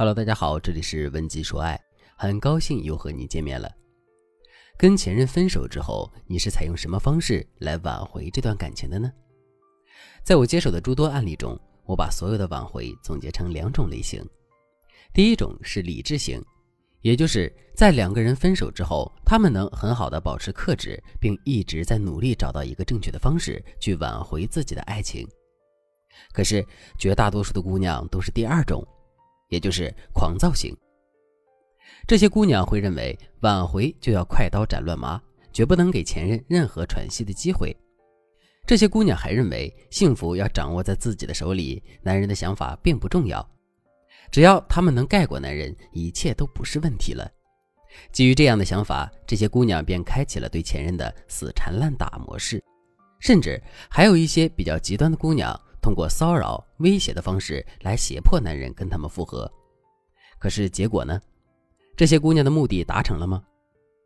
Hello，大家好，这里是文姬说爱，很高兴又和你见面了。跟前任分手之后，你是采用什么方式来挽回这段感情的呢？在我接手的诸多案例中，我把所有的挽回总结成两种类型。第一种是理智型，也就是在两个人分手之后，他们能很好的保持克制，并一直在努力找到一个正确的方式去挽回自己的爱情。可是绝大多数的姑娘都是第二种。也就是狂躁型，这些姑娘会认为挽回就要快刀斩乱麻，绝不能给前任任何喘息的机会。这些姑娘还认为幸福要掌握在自己的手里，男人的想法并不重要，只要他们能盖过男人，一切都不是问题了。基于这样的想法，这些姑娘便开启了对前任的死缠烂打模式，甚至还有一些比较极端的姑娘。通过骚扰、威胁的方式来胁迫男人跟他们复合，可是结果呢？这些姑娘的目的达成了吗？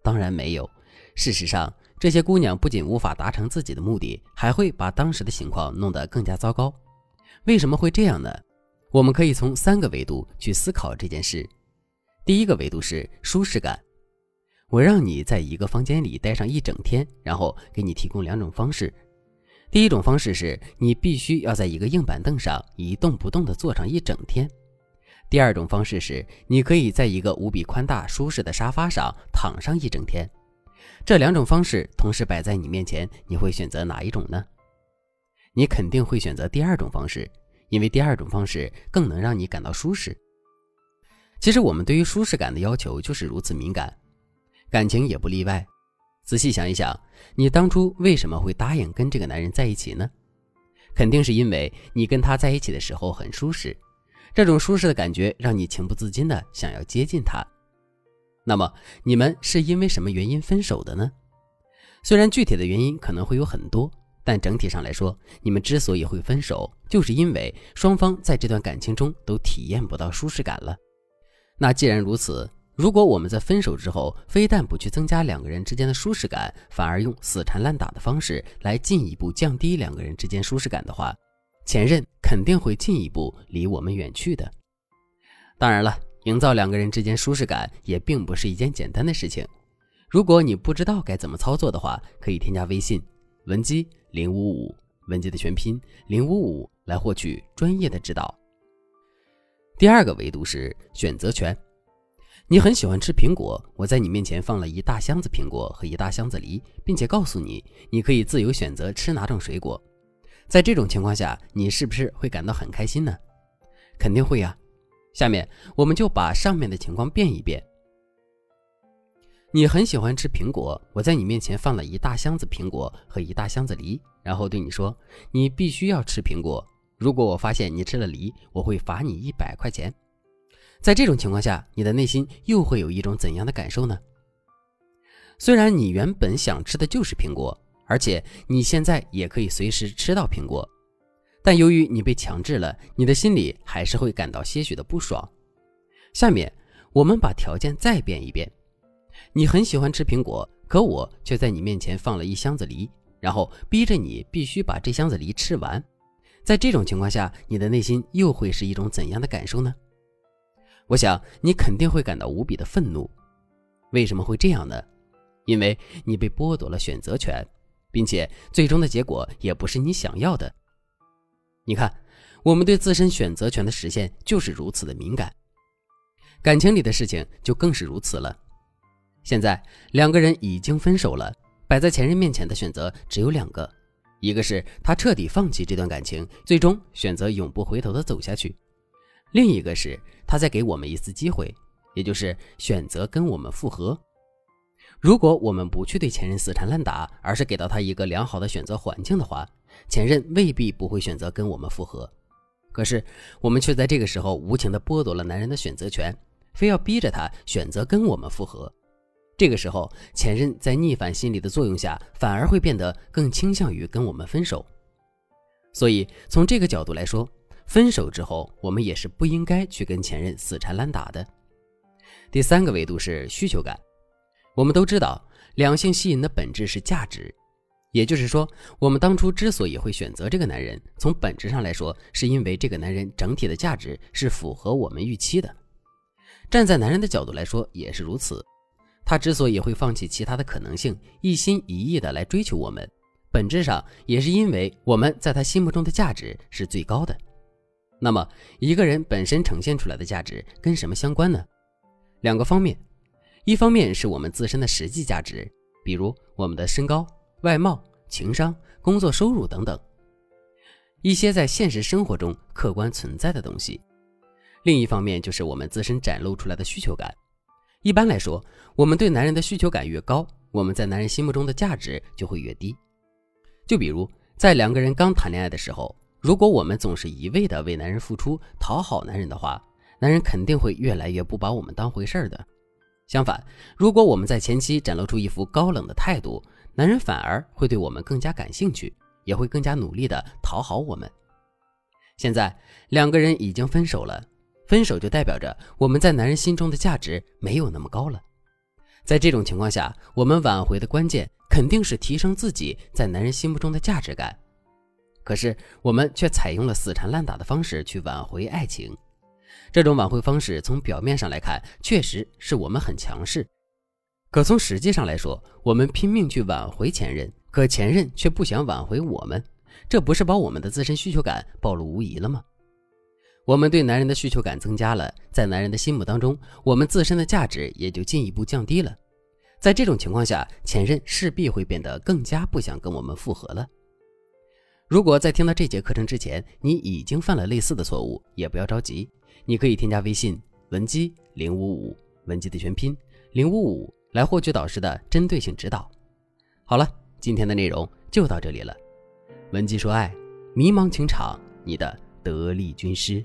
当然没有。事实上，这些姑娘不仅无法达成自己的目的，还会把当时的情况弄得更加糟糕。为什么会这样呢？我们可以从三个维度去思考这件事。第一个维度是舒适感。我让你在一个房间里待上一整天，然后给你提供两种方式。第一种方式是你必须要在一个硬板凳上一动不动地坐上一整天。第二种方式是你可以在一个无比宽大舒适的沙发上躺上一整天。这两种方式同时摆在你面前，你会选择哪一种呢？你肯定会选择第二种方式，因为第二种方式更能让你感到舒适。其实我们对于舒适感的要求就是如此敏感，感情也不例外。仔细想一想，你当初为什么会答应跟这个男人在一起呢？肯定是因为你跟他在一起的时候很舒适，这种舒适的感觉让你情不自禁的想要接近他。那么你们是因为什么原因分手的呢？虽然具体的原因可能会有很多，但整体上来说，你们之所以会分手，就是因为双方在这段感情中都体验不到舒适感了。那既然如此，如果我们在分手之后，非但不去增加两个人之间的舒适感，反而用死缠烂打的方式来进一步降低两个人之间舒适感的话，前任肯定会进一步离我们远去的。当然了，营造两个人之间舒适感也并不是一件简单的事情。如果你不知道该怎么操作的话，可以添加微信文姬零五五，文姬的全拼零五五，来获取专业的指导。第二个维度是选择权。你很喜欢吃苹果，我在你面前放了一大箱子苹果和一大箱子梨，并且告诉你，你可以自由选择吃哪种水果。在这种情况下，你是不是会感到很开心呢？肯定会呀。下面我们就把上面的情况变一变。你很喜欢吃苹果，我在你面前放了一大箱子苹果和一大箱子梨，然后对你说，你必须要吃苹果。如果我发现你吃了梨，我会罚你一百块钱。在这种情况下，你的内心又会有一种怎样的感受呢？虽然你原本想吃的就是苹果，而且你现在也可以随时吃到苹果，但由于你被强制了，你的心里还是会感到些许的不爽。下面我们把条件再变一变：你很喜欢吃苹果，可我却在你面前放了一箱子梨，然后逼着你必须把这箱子梨吃完。在这种情况下，你的内心又会是一种怎样的感受呢？我想你肯定会感到无比的愤怒，为什么会这样呢？因为你被剥夺了选择权，并且最终的结果也不是你想要的。你看，我们对自身选择权的实现就是如此的敏感，感情里的事情就更是如此了。现在两个人已经分手了，摆在前任面前的选择只有两个：一个是他彻底放弃这段感情，最终选择永不回头的走下去。另一个是他在给我们一次机会，也就是选择跟我们复合。如果我们不去对前任死缠烂打，而是给到他一个良好的选择环境的话，前任未必不会选择跟我们复合。可是我们却在这个时候无情地剥夺了男人的选择权，非要逼着他选择跟我们复合。这个时候，前任在逆反心理的作用下，反而会变得更倾向于跟我们分手。所以从这个角度来说，分手之后，我们也是不应该去跟前任死缠烂打的。第三个维度是需求感。我们都知道，两性吸引的本质是价值，也就是说，我们当初之所以会选择这个男人，从本质上来说，是因为这个男人整体的价值是符合我们预期的。站在男人的角度来说也是如此。他之所以会放弃其他的可能性，一心一意的来追求我们，本质上也是因为我们在他心目中的价值是最高的。那么，一个人本身呈现出来的价值跟什么相关呢？两个方面，一方面是我们自身的实际价值，比如我们的身高、外貌、情商、工作收入等等，一些在现实生活中客观存在的东西；另一方面就是我们自身展露出来的需求感。一般来说，我们对男人的需求感越高，我们在男人心目中的价值就会越低。就比如在两个人刚谈恋爱的时候，如果我们总是一味的为男人付出、讨好男人的话，男人肯定会越来越不把我们当回事儿的。相反，如果我们在前期展露出一副高冷的态度，男人反而会对我们更加感兴趣，也会更加努力的讨好我们。现在两个人已经分手了。分手就代表着我们在男人心中的价值没有那么高了，在这种情况下，我们挽回的关键肯定是提升自己在男人心目中的价值感。可是我们却采用了死缠烂打的方式去挽回爱情，这种挽回方式从表面上来看确实是我们很强势，可从实际上来说，我们拼命去挽回前任，可前任却不想挽回我们，这不是把我们的自身需求感暴露无遗了吗？我们对男人的需求感增加了，在男人的心目当中，我们自身的价值也就进一步降低了。在这种情况下，前任势必会变得更加不想跟我们复合了。如果在听到这节课程之前，你已经犯了类似的错误，也不要着急，你可以添加微信文姬零五五，文姬的全拼零五五，来获取导师的针对性指导。好了，今天的内容就到这里了。文姬说爱，迷茫情场，你的得力军师。